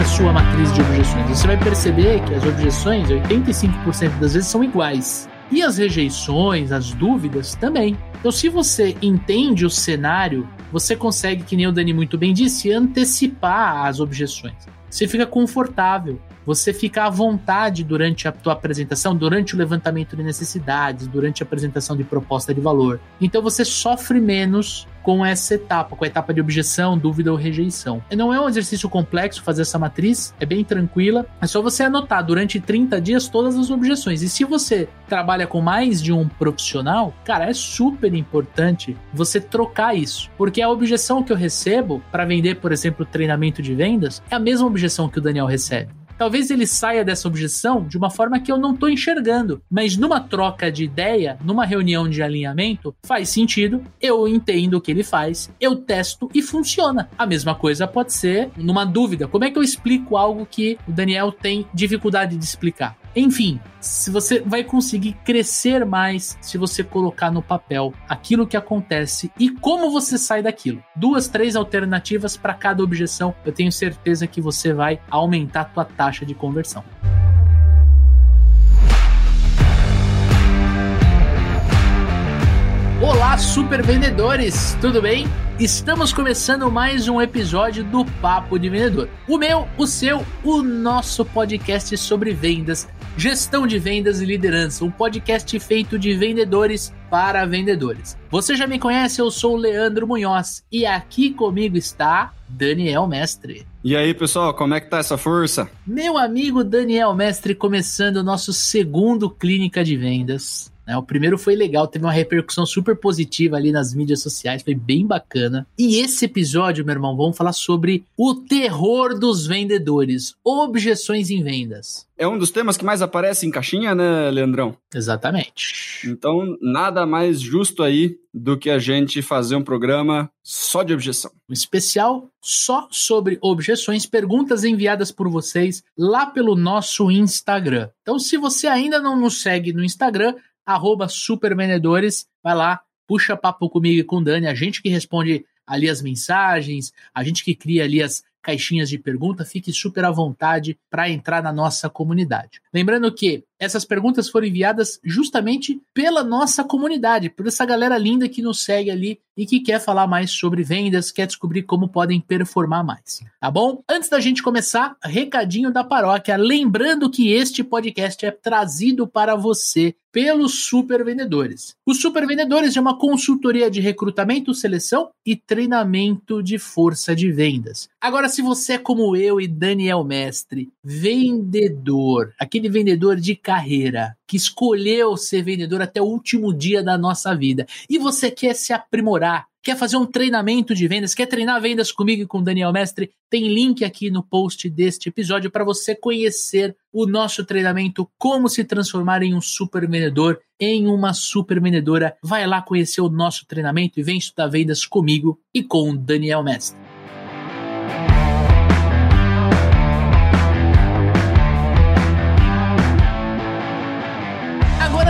a sua matriz de objeções. Você vai perceber que as objeções, 85% das vezes, são iguais. E as rejeições, as dúvidas também. Então, se você entende o cenário, você consegue, que nem o Dani muito bem disse, antecipar as objeções. Você fica confortável você fica à vontade durante a tua apresentação, durante o levantamento de necessidades, durante a apresentação de proposta de valor. Então você sofre menos com essa etapa, com a etapa de objeção, dúvida ou rejeição. Não é um exercício complexo fazer essa matriz, é bem tranquila. É só você anotar durante 30 dias todas as objeções. E se você trabalha com mais de um profissional, cara, é super importante você trocar isso. Porque a objeção que eu recebo para vender, por exemplo, treinamento de vendas, é a mesma objeção que o Daniel recebe. Talvez ele saia dessa objeção de uma forma que eu não estou enxergando, mas numa troca de ideia, numa reunião de alinhamento, faz sentido, eu entendo o que ele faz, eu testo e funciona. A mesma coisa pode ser numa dúvida. Como é que eu explico algo que o Daniel tem dificuldade de explicar? Enfim, se você vai conseguir crescer mais se você colocar no papel aquilo que acontece e como você sai daquilo. Duas, três alternativas para cada objeção. Eu tenho certeza que você vai aumentar a tua taxa de conversão. Olá, super vendedores, tudo bem? Estamos começando mais um episódio do Papo de Vendedor. O meu, o seu, o nosso podcast sobre vendas Gestão de Vendas e Liderança, um podcast feito de vendedores para vendedores. Você já me conhece, eu sou o Leandro Munhoz e aqui comigo está Daniel Mestre. E aí, pessoal, como é que tá essa força? Meu amigo Daniel Mestre começando o nosso segundo Clínica de Vendas. Né? O primeiro foi legal, teve uma repercussão super positiva ali nas mídias sociais, foi bem bacana. E esse episódio, meu irmão, vamos falar sobre o terror dos vendedores, objeções em vendas. É um dos temas que mais aparece em caixinha, né, Leandrão? Exatamente. Então, nada mais justo aí do que a gente fazer um programa só de objeção. Um especial só sobre objeções, perguntas enviadas por vocês lá pelo nosso Instagram. Então, se você ainda não nos segue no Instagram, arroba supervendedores, vai lá, puxa papo comigo e com o Dani, a gente que responde ali as mensagens, a gente que cria ali as caixinhas de pergunta, fique super à vontade para entrar na nossa comunidade. Lembrando que essas perguntas foram enviadas justamente pela nossa comunidade, por essa galera linda que nos segue ali e que quer falar mais sobre vendas, quer descobrir como podem performar mais. Tá bom? Antes da gente começar, recadinho da paróquia. Lembrando que este podcast é trazido para você pelos Super Vendedores. Os Super Vendedores é uma consultoria de recrutamento, seleção e treinamento de força de vendas. Agora, se você é como eu e Daniel Mestre, vendedor, aquele vendedor de carreira, que escolheu ser vendedor até o último dia da nossa vida, e você quer se aprimorar, quer fazer um treinamento de vendas, quer treinar vendas comigo e com o Daniel Mestre, tem link aqui no post deste episódio para você conhecer o nosso treinamento Como se transformar em um super vendedor, em uma super vendedora. Vai lá conhecer o nosso treinamento e vem estudar vendas comigo e com o Daniel Mestre.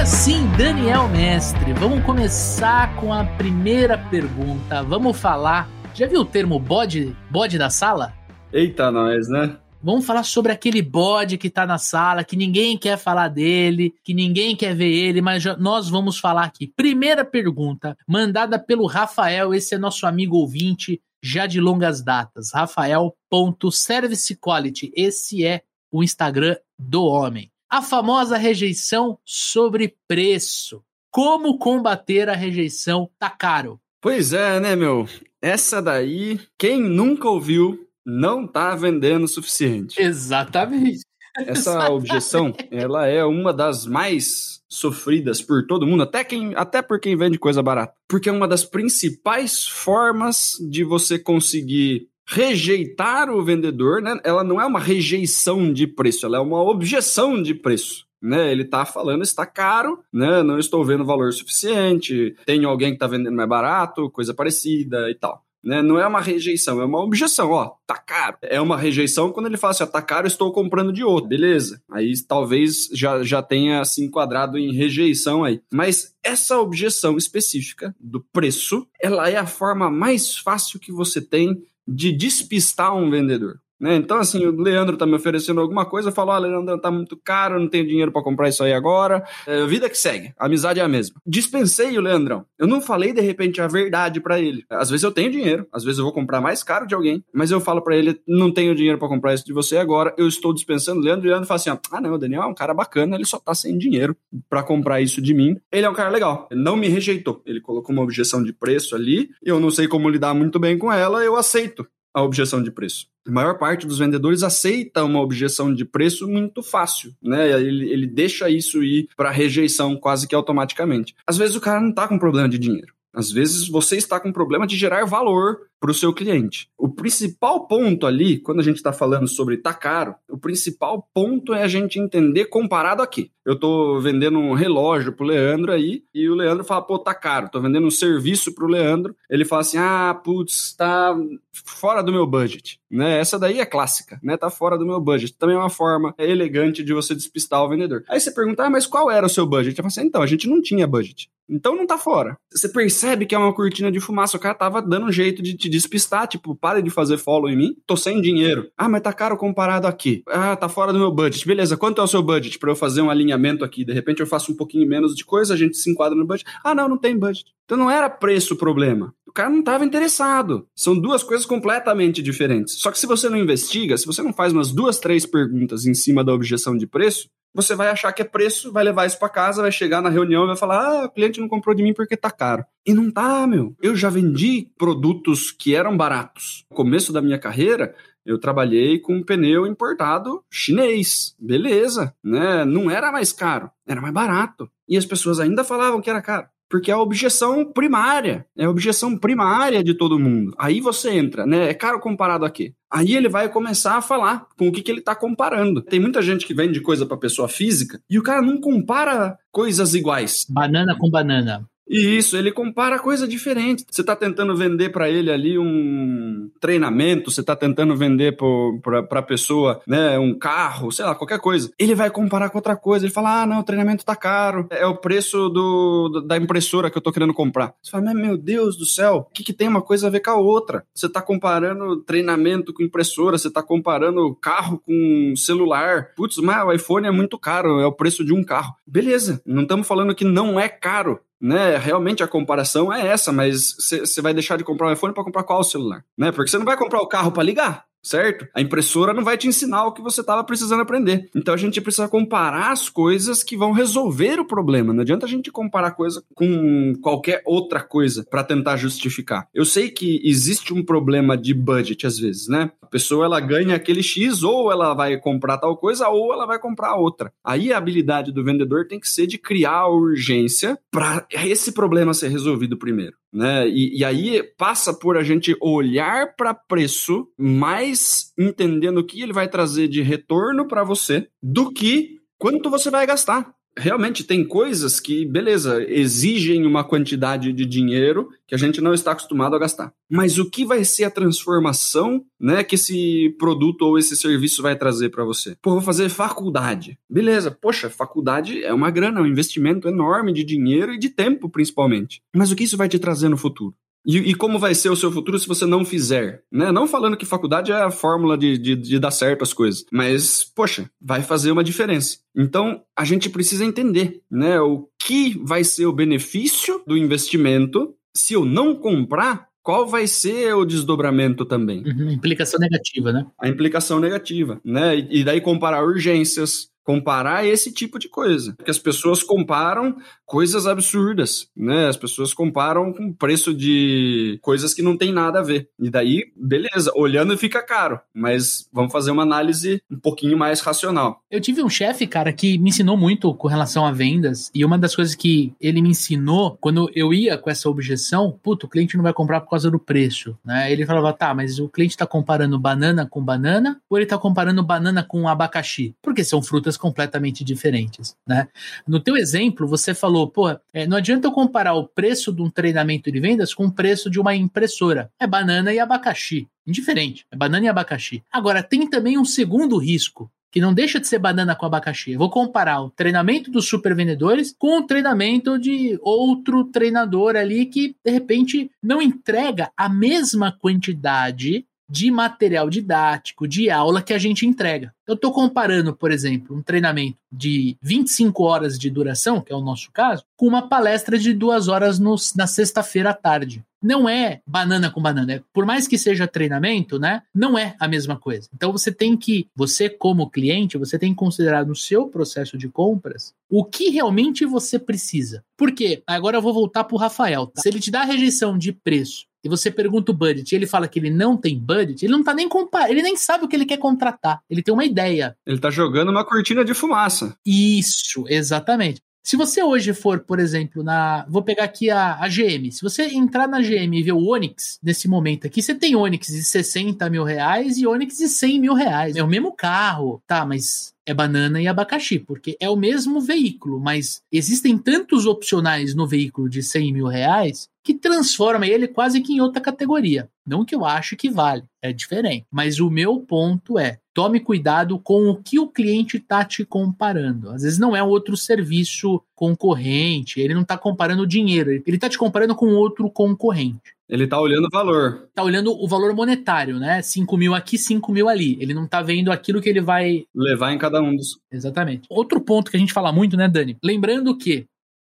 Sim, Daniel Mestre, vamos começar com a primeira pergunta. Vamos falar. Já viu o termo bode, bode da sala? Eita, nós, né? Vamos falar sobre aquele bode que tá na sala, que ninguém quer falar dele, que ninguém quer ver ele, mas já, nós vamos falar aqui. Primeira pergunta, mandada pelo Rafael, esse é nosso amigo ouvinte já de longas datas. Rafael.servicequality, esse é o Instagram do homem. A famosa rejeição sobre preço. Como combater a rejeição? Tá caro. Pois é, né, meu? Essa daí, quem nunca ouviu, não tá vendendo o suficiente. Exatamente. Essa Exatamente. objeção, ela é uma das mais sofridas por todo mundo, até quem, até por quem vende coisa barata. Porque é uma das principais formas de você conseguir rejeitar o vendedor, né? Ela não é uma rejeição de preço, ela é uma objeção de preço. Né, ele está falando está caro, né, não estou vendo valor suficiente, tem alguém que está vendendo mais barato, coisa parecida e tal. Né? Não é uma rejeição, é uma objeção. Ó, tá caro. É uma rejeição quando ele fala assim: ó, tá caro, estou comprando de outro. Beleza. Aí talvez já, já tenha se enquadrado em rejeição aí. Mas essa objeção específica do preço, ela é a forma mais fácil que você tem de despistar um vendedor. Né? Então, assim, o Leandro tá me oferecendo alguma coisa, eu falo, oh, Leandro, tá muito caro, não tenho dinheiro para comprar isso aí agora. É, vida que segue, a amizade é a mesma. Dispensei o Leandrão. Eu não falei, de repente, a verdade para ele. Às vezes eu tenho dinheiro, às vezes eu vou comprar mais caro de alguém, mas eu falo para ele, não tenho dinheiro para comprar isso de você agora, eu estou dispensando o Leandro, e o Leandro fala assim, ah, não, o Daniel é um cara bacana, ele só tá sem dinheiro para comprar isso de mim. Ele é um cara legal, ele não me rejeitou, ele colocou uma objeção de preço ali, eu não sei como lidar muito bem com ela, eu aceito a objeção de preço. A maior parte dos vendedores aceita uma objeção de preço muito fácil, né? Ele, ele deixa isso ir para rejeição quase que automaticamente. Às vezes o cara não está com problema de dinheiro. Às vezes você está com problema de gerar valor para o seu cliente. O principal ponto ali, quando a gente está falando sobre tá caro, o principal ponto é a gente entender comparado aqui. Eu estou vendendo um relógio pro Leandro aí e o Leandro fala, pô, tá caro. Estou vendendo um serviço pro Leandro. Ele fala assim, ah, putz, tá fora do meu budget. Né? Essa daí é clássica, né? Tá fora do meu budget. Também é uma forma elegante de você despistar o vendedor. Aí você pergunta, ah, mas qual era o seu budget? Eu falo assim, então, a gente não tinha budget. Então não tá fora. Você percebe que é uma cortina de fumaça. O cara tava dando um jeito de te despistar. Tipo, pare de fazer follow em mim. Tô sem dinheiro. Ah, mas tá caro comparado aqui. Ah, tá fora do meu budget. Beleza, quanto é o seu budget para eu fazer um alinhamento aqui? De repente eu faço um pouquinho menos de coisa, a gente se enquadra no budget. Ah, não, não tem budget. Então não era preço o problema. O cara não estava interessado. São duas coisas completamente diferentes. Só que se você não investiga, se você não faz umas duas, três perguntas em cima da objeção de preço, você vai achar que é preço, vai levar isso para casa, vai chegar na reunião e vai falar: ah, o cliente não comprou de mim porque tá caro. E não tá, meu. Eu já vendi produtos que eram baratos. No começo da minha carreira, eu trabalhei com um pneu importado chinês. Beleza, né? Não era mais caro, era mais barato. E as pessoas ainda falavam que era caro porque é a objeção primária, é a objeção primária de todo mundo. Aí você entra, né? É caro comparado a quê? Aí ele vai começar a falar com o que, que ele está comparando. Tem muita gente que vende coisa para pessoa física e o cara não compara coisas iguais. Banana com banana. E isso, ele compara coisa diferente. Você está tentando vender para ele ali um treinamento, você está tentando vender para a pessoa né, um carro, sei lá, qualquer coisa. Ele vai comparar com outra coisa. Ele fala: ah, não, o treinamento tá caro. É o preço do, da impressora que eu tô querendo comprar. Você fala: meu Deus do céu, o que, que tem uma coisa a ver com a outra? Você está comparando treinamento com impressora, você está comparando carro com celular. Putz, mas o iPhone é muito caro, é o preço de um carro. Beleza, não estamos falando que não é caro né? Realmente a comparação é essa, mas você vai deixar de comprar um iPhone para comprar qual celular, né? Porque você não vai comprar o carro para ligar certo? A impressora não vai te ensinar o que você estava precisando aprender. Então a gente precisa comparar as coisas que vão resolver o problema. Não adianta a gente comparar coisa com qualquer outra coisa para tentar justificar. Eu sei que existe um problema de budget às vezes, né? A pessoa ela ganha aquele X ou ela vai comprar tal coisa ou ela vai comprar outra. Aí a habilidade do vendedor tem que ser de criar urgência para esse problema ser resolvido primeiro. Né? E, e aí passa por a gente olhar para preço mais entendendo o que ele vai trazer de retorno para você do que quanto você vai gastar realmente tem coisas que, beleza, exigem uma quantidade de dinheiro que a gente não está acostumado a gastar. Mas o que vai ser a transformação, né, que esse produto ou esse serviço vai trazer para você? Pô, vou fazer faculdade. Beleza, poxa, faculdade é uma grana, é um investimento enorme de dinheiro e de tempo, principalmente. Mas o que isso vai te trazer no futuro? E, e, como vai ser o seu futuro se você não fizer? Né? Não falando que faculdade é a fórmula de, de, de dar certo as coisas, mas, poxa, vai fazer uma diferença. Então, a gente precisa entender né, o que vai ser o benefício do investimento se eu não comprar qual vai ser o desdobramento também? Uhum, implicação negativa, né? A implicação negativa, né? E, e daí comparar urgências, comparar esse tipo de coisa. Porque as pessoas comparam coisas absurdas, né? As pessoas comparam com preço de coisas que não tem nada a ver. E daí, beleza, olhando fica caro, mas vamos fazer uma análise um pouquinho mais racional. Eu tive um chefe, cara, que me ensinou muito com relação a vendas, e uma das coisas que ele me ensinou quando eu ia com essa objeção, puto, o cliente não vai comprar por causa do preço, né? Ele falava, tá, mas o cliente tá comparando banana com banana, ou ele tá comparando banana com abacaxi? Porque são frutas completamente diferentes, né? No teu exemplo, você falou, pô, é, não adianta eu comparar o preço de um treinamento de vendas com o preço de uma impressora. É banana e abacaxi. Indiferente, é banana e abacaxi. Agora, tem também um segundo risco, que não deixa de ser banana com abacaxi. Eu vou comparar o treinamento dos super vendedores com o treinamento de outro treinador ali que, de repente, não entrega a mesma quantidade de material didático, de aula que a gente entrega. Eu estou comparando, por exemplo, um treinamento de 25 horas de duração, que é o nosso caso, com uma palestra de duas horas no, na sexta-feira à tarde. Não é banana com banana. É, por mais que seja treinamento, né? Não é a mesma coisa. Então você tem que, você como cliente, você tem que considerar no seu processo de compras o que realmente você precisa. Por quê? Agora eu vou voltar para o Rafael. Tá? Se ele te dá a rejeição de preço e você pergunta o budget e ele fala que ele não tem budget, ele não tá nem comparando, ele nem sabe o que ele quer contratar. Ele tem uma ideia. Ele tá jogando uma cortina de fumaça. Isso, exatamente. Se você hoje for, por exemplo, na. Vou pegar aqui a, a GM. Se você entrar na GM e ver o Onix, nesse momento aqui, você tem Onix de 60 mil reais e Onix de 100 mil reais. É o mesmo carro. Tá, mas é banana e abacaxi, porque é o mesmo veículo, mas existem tantos opcionais no veículo de 100 mil reais que transforma ele quase que em outra categoria. Não que eu acho que vale, é diferente. Mas o meu ponto é: tome cuidado com o que o cliente está te comparando. Às vezes não é um outro serviço concorrente, ele não está comparando o dinheiro, ele está te comparando com outro concorrente. Ele tá olhando o valor. Tá olhando o valor monetário, né? 5 mil aqui, 5 mil ali. Ele não tá vendo aquilo que ele vai. Levar em cada um dos. Exatamente. Outro ponto que a gente fala muito, né, Dani? Lembrando que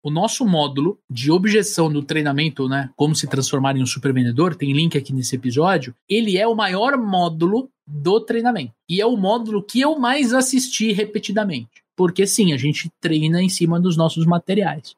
o nosso módulo de objeção do treinamento, né? Como se transformar em um super vendedor, tem link aqui nesse episódio. Ele é o maior módulo do treinamento. E é o módulo que eu mais assisti repetidamente porque sim, a gente treina em cima dos nossos materiais.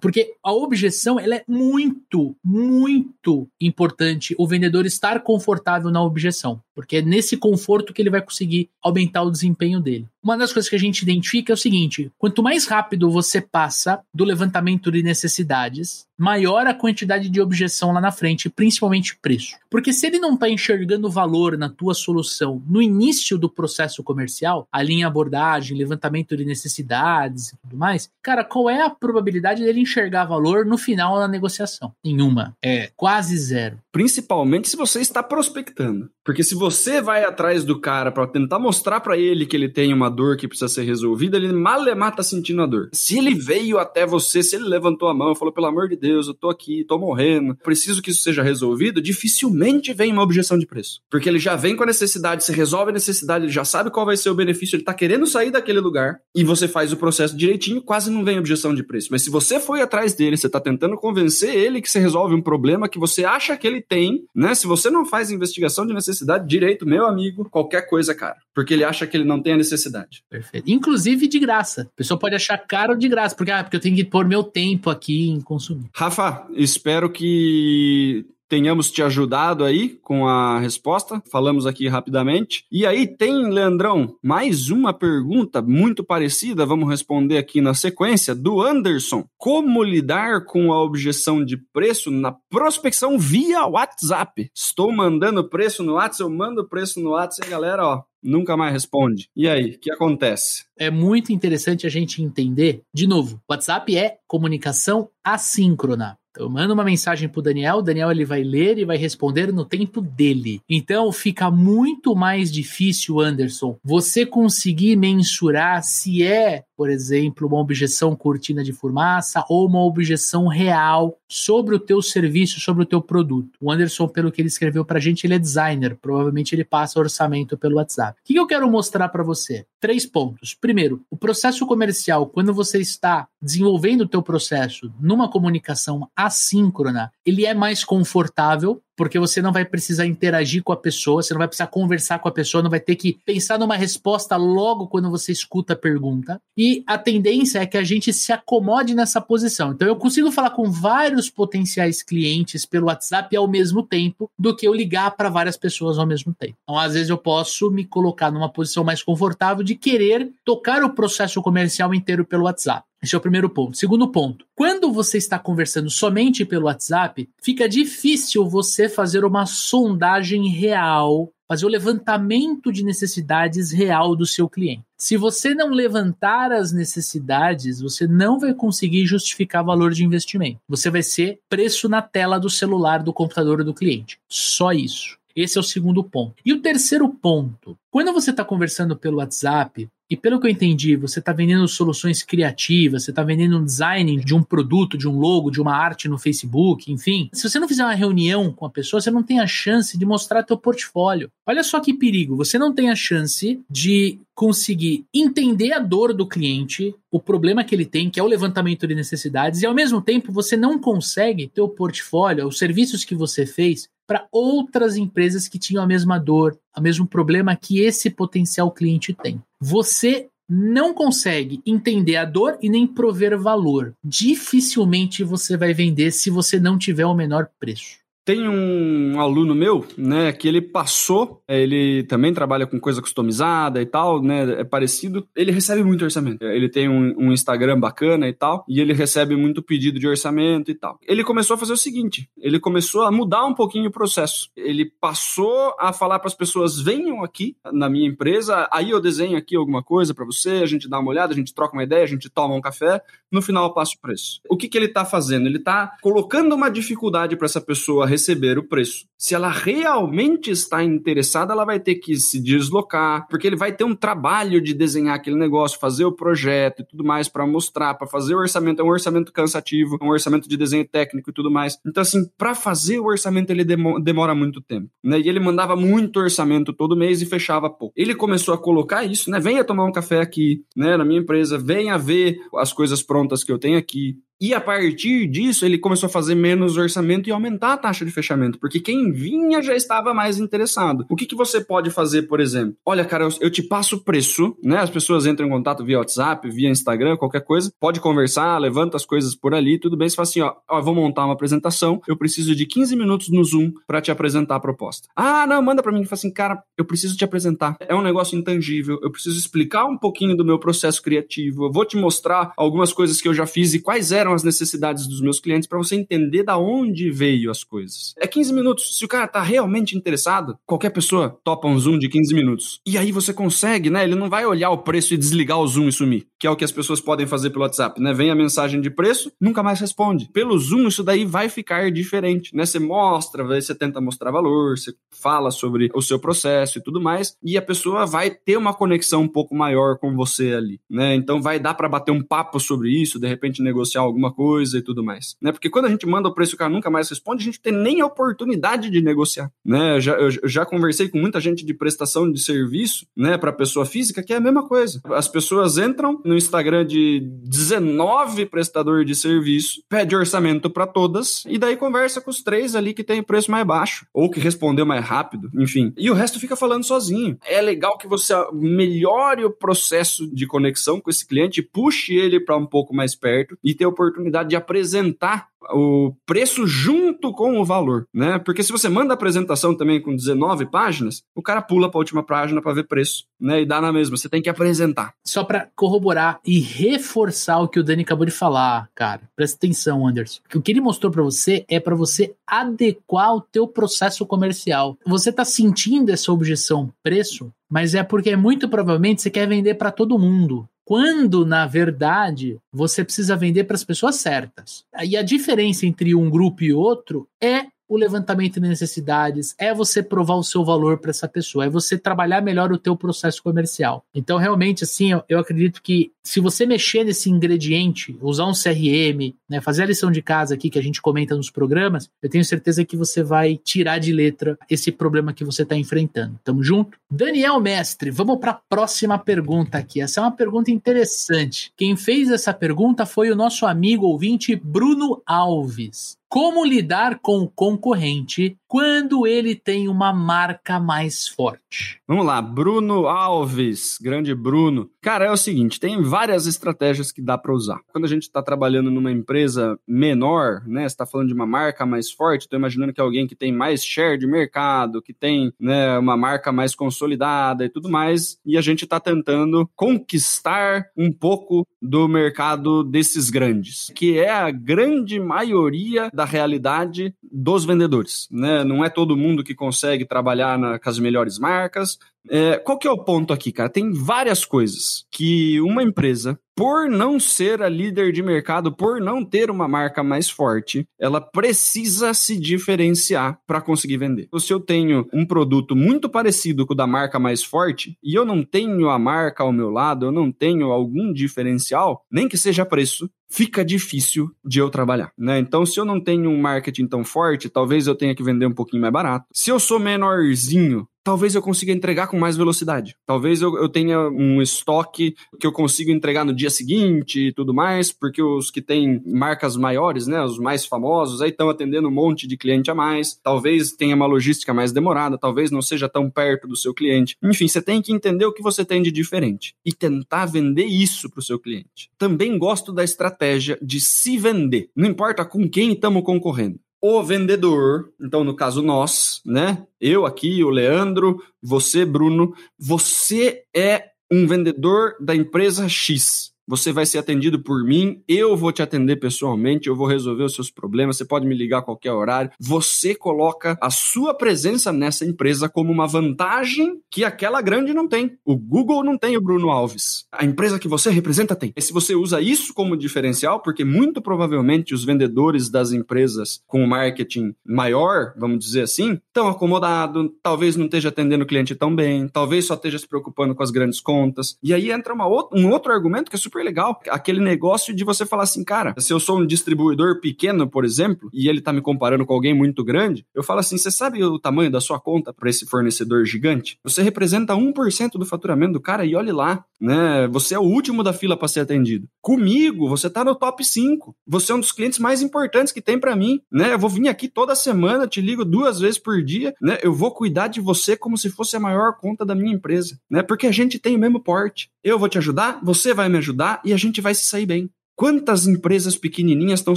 Porque a objeção ela é muito, muito importante o vendedor estar confortável na objeção, porque é nesse conforto que ele vai conseguir aumentar o desempenho dele. Uma das coisas que a gente identifica é o seguinte: quanto mais rápido você passa do levantamento de necessidades, maior a quantidade de objeção lá na frente, principalmente preço. Porque se ele não está enxergando valor na tua solução no início do processo comercial, a linha abordagem, levantamento de necessidades e tudo mais, cara, qual é a probabilidade dele enxergar valor no final da negociação? Nenhuma. É quase zero. Principalmente se você está prospectando. Porque se você vai atrás do cara para tentar mostrar para ele que ele tem uma dor que precisa ser resolvida, ele malemar tá sentindo a dor. Se ele veio até você, se ele levantou a mão e falou, pelo amor de Deus, eu tô aqui, tô morrendo, preciso que isso seja resolvido, dificilmente vem uma objeção de preço. Porque ele já vem com a necessidade, você resolve a necessidade, ele já sabe qual vai ser o benefício, ele tá querendo sair daquele lugar e você faz o processo direitinho, quase não vem objeção de preço. Mas se você foi atrás dele, você tá tentando convencer ele que você resolve um problema que você acha que ele tem, né? Se você não faz investigação de necessidade, direito, meu amigo, qualquer coisa, cara. Porque ele acha que ele não tem a necessidade. Perfeito. Inclusive de graça. A pessoa pode achar caro de graça, porque, ah, porque eu tenho que pôr meu tempo aqui em consumir. Rafa, espero que tenhamos te ajudado aí com a resposta. Falamos aqui rapidamente. E aí tem, Leandrão, mais uma pergunta muito parecida, vamos responder aqui na sequência, do Anderson. Como lidar com a objeção de preço na prospecção via WhatsApp? Estou mandando preço no WhatsApp, eu mando preço no WhatsApp e galera, ó, nunca mais responde. E aí, o que acontece? É muito interessante a gente entender. De novo, WhatsApp é comunicação assíncrona. Então, eu mando uma mensagem pro Daniel, o Daniel ele vai ler e vai responder no tempo dele. Então, fica muito mais difícil, Anderson, você conseguir mensurar se é por exemplo, uma objeção cortina de fumaça ou uma objeção real sobre o teu serviço, sobre o teu produto. O Anderson, pelo que ele escreveu pra gente, ele é designer, provavelmente ele passa orçamento pelo WhatsApp. O que eu quero mostrar para você? Três pontos. Primeiro, o processo comercial, quando você está desenvolvendo o teu processo numa comunicação assíncrona, ele é mais confortável porque você não vai precisar interagir com a pessoa, você não vai precisar conversar com a pessoa, não vai ter que pensar numa resposta logo quando você escuta a pergunta. E a tendência é que a gente se acomode nessa posição. Então eu consigo falar com vários potenciais clientes pelo WhatsApp ao mesmo tempo do que eu ligar para várias pessoas ao mesmo tempo. Então às vezes eu posso me colocar numa posição mais confortável de querer tocar o processo comercial inteiro pelo WhatsApp. Esse é o primeiro ponto. Segundo ponto, quando você está conversando somente pelo WhatsApp, fica difícil você fazer uma sondagem real, fazer o levantamento de necessidades real do seu cliente. Se você não levantar as necessidades, você não vai conseguir justificar valor de investimento. Você vai ser preço na tela do celular, do computador do cliente. Só isso. Esse é o segundo ponto. E o terceiro ponto: quando você está conversando pelo WhatsApp, e pelo que eu entendi, você está vendendo soluções criativas, você está vendendo um design de um produto, de um logo, de uma arte no Facebook, enfim. Se você não fizer uma reunião com a pessoa, você não tem a chance de mostrar teu portfólio. Olha só que perigo, você não tem a chance de conseguir entender a dor do cliente, o problema que ele tem, que é o levantamento de necessidades, e ao mesmo tempo você não consegue ter o portfólio, os serviços que você fez para outras empresas que tinham a mesma dor, o mesmo problema que esse potencial cliente tem. Você não consegue entender a dor e nem prover valor. Dificilmente você vai vender se você não tiver o menor preço. Tem um aluno meu, né, que ele passou, é, ele também trabalha com coisa customizada e tal, né, é parecido. Ele recebe muito orçamento. Ele tem um, um, Instagram bacana e tal, e ele recebe muito pedido de orçamento e tal. Ele começou a fazer o seguinte: ele começou a mudar um pouquinho o processo. Ele passou a falar para as pessoas: venham aqui na minha empresa, aí eu desenho aqui alguma coisa para você, a gente dá uma olhada, a gente troca uma ideia, a gente toma um café, no final eu passo o preço. O que, que ele está fazendo? Ele está colocando uma dificuldade para essa pessoa receber o preço. Se ela realmente está interessada, ela vai ter que se deslocar, porque ele vai ter um trabalho de desenhar aquele negócio, fazer o projeto e tudo mais para mostrar, para fazer o orçamento. É um orçamento cansativo, um orçamento de desenho técnico e tudo mais. Então, assim, para fazer o orçamento ele demora muito tempo, né? E ele mandava muito orçamento todo mês e fechava pouco. Ele começou a colocar isso, né? Venha tomar um café aqui, né? Na minha empresa, venha ver as coisas prontas que eu tenho aqui. E a partir disso, ele começou a fazer menos orçamento e aumentar a taxa de fechamento, porque quem vinha já estava mais interessado. O que, que você pode fazer, por exemplo? Olha, cara, eu, eu te passo o preço, né? As pessoas entram em contato via WhatsApp, via Instagram, qualquer coisa. Pode conversar, levanta as coisas por ali, tudo bem. Você fala assim, ó, ó vou montar uma apresentação, eu preciso de 15 minutos no Zoom para te apresentar a proposta. Ah, não, manda para mim. Fala assim, cara, eu preciso te apresentar. É um negócio intangível, eu preciso explicar um pouquinho do meu processo criativo, eu vou te mostrar algumas coisas que eu já fiz e quais eram as necessidades dos meus clientes para você entender da onde veio as coisas. É 15 minutos. Se o cara tá realmente interessado, qualquer pessoa topa um Zoom de 15 minutos. E aí você consegue, né? Ele não vai olhar o preço e desligar o Zoom e sumir, que é o que as pessoas podem fazer pelo WhatsApp, né? Vem a mensagem de preço, nunca mais responde. Pelo Zoom, isso daí vai ficar diferente, né? Você mostra, você tenta mostrar valor, você fala sobre o seu processo e tudo mais, e a pessoa vai ter uma conexão um pouco maior com você ali, né? Então vai dar para bater um papo sobre isso, de repente negociar alguma coisa e tudo mais, né? Porque quando a gente manda o preço e o cara nunca mais responde, a gente tem nem a oportunidade de negociar, né? Eu já, eu já conversei com muita gente de prestação de serviço, né, para pessoa física, que é a mesma coisa. As pessoas entram no Instagram de 19 prestadores de serviço, pede orçamento para todas e daí conversa com os três ali que tem preço mais baixo ou que respondeu mais rápido, enfim. E o resto fica falando sozinho. É legal que você melhore o processo de conexão com esse cliente, puxe ele para um pouco mais perto e ter a oportunidade de apresentar o preço junto com o valor, né? Porque se você manda a apresentação também com 19 páginas, o cara pula para a última página para ver preço, né? E dá na mesma, você tem que apresentar. Só para corroborar e reforçar o que o Dani acabou de falar, cara. Presta atenção, Anderson. O que ele mostrou para você é para você adequar o teu processo comercial. Você tá sentindo essa objeção preço, mas é porque muito provavelmente você quer vender para todo mundo quando na verdade você precisa vender para as pessoas certas. E a diferença entre um grupo e outro é o levantamento de necessidades, é você provar o seu valor para essa pessoa, é você trabalhar melhor o teu processo comercial. Então, realmente, assim, eu, acredito que se você mexer nesse ingrediente, usar um CRM, né, fazer a lição de casa aqui que a gente comenta nos programas, eu tenho certeza que você vai tirar de letra esse problema que você está enfrentando. Tamo junto? Daniel Mestre, vamos para a próxima pergunta aqui. Essa é uma pergunta interessante. Quem fez essa pergunta foi o nosso amigo ouvinte Bruno Alves. Como lidar com o concorrente quando ele tem uma marca mais forte? Vamos lá, Bruno Alves, grande Bruno. Cara, é o seguinte, tem várias estratégias que dá para usar. Quando a gente está trabalhando numa empresa menor, né, está falando de uma marca mais forte, estou imaginando que é alguém que tem mais share de mercado, que tem, né, uma marca mais consolidada e tudo mais, e a gente está tentando conquistar um pouco do mercado desses grandes, que é a grande maioria da realidade dos vendedores, né? Não é todo mundo que consegue trabalhar na, com as melhores marcas, É, qual que é o ponto aqui, cara? Tem várias coisas que uma empresa por não ser a líder de mercado, por não ter uma marca mais forte, ela precisa se diferenciar para conseguir vender. Se eu tenho um produto muito parecido com o da marca mais forte e eu não tenho a marca ao meu lado, eu não tenho algum diferencial, nem que seja preço, fica difícil de eu trabalhar, né? Então, se eu não tenho um marketing tão forte, talvez eu tenha que vender um pouquinho mais barato. Se eu sou menorzinho, talvez eu consiga entregar com mais velocidade. Talvez eu, eu, tenha um estoque que eu consiga entregar no dia seguinte e tudo mais, porque os que têm marcas maiores, né, os mais famosos, aí estão atendendo um monte de cliente a mais. Talvez tenha uma logística mais demorada, talvez não seja tão perto do seu cliente. Enfim, você tem que entender o que você tem de diferente e tentar vender isso para o seu cliente. Também gosto da estratégia de se vender. Não importa com quem estamos concorrendo o vendedor, então no caso nós, né? Eu aqui, o Leandro, você, Bruno, você é um vendedor da empresa X você vai ser atendido por mim, eu vou te atender pessoalmente, eu vou resolver os seus problemas, você pode me ligar a qualquer horário. Você coloca a sua presença nessa empresa como uma vantagem que aquela grande não tem. O Google não tem o Bruno Alves. A empresa que você representa tem. E se você usa isso como diferencial, porque muito provavelmente os vendedores das empresas com marketing maior, vamos dizer assim, estão acomodados, talvez não esteja atendendo o cliente tão bem, talvez só esteja se preocupando com as grandes contas. E aí entra uma, um outro argumento que é super super legal. Aquele negócio de você falar assim, cara, se eu sou um distribuidor pequeno, por exemplo, e ele tá me comparando com alguém muito grande, eu falo assim, você sabe o tamanho da sua conta para esse fornecedor gigante? Você representa 1% do faturamento do cara e olhe lá, né? Você é o último da fila para ser atendido. Comigo, você tá no top 5. Você é um dos clientes mais importantes que tem para mim, né? Eu vou vir aqui toda semana, te ligo duas vezes por dia, né? Eu vou cuidar de você como se fosse a maior conta da minha empresa, né? Porque a gente tem o mesmo porte. Eu vou te ajudar, você vai me ajudar, e a gente vai se sair bem. Quantas empresas pequenininhas estão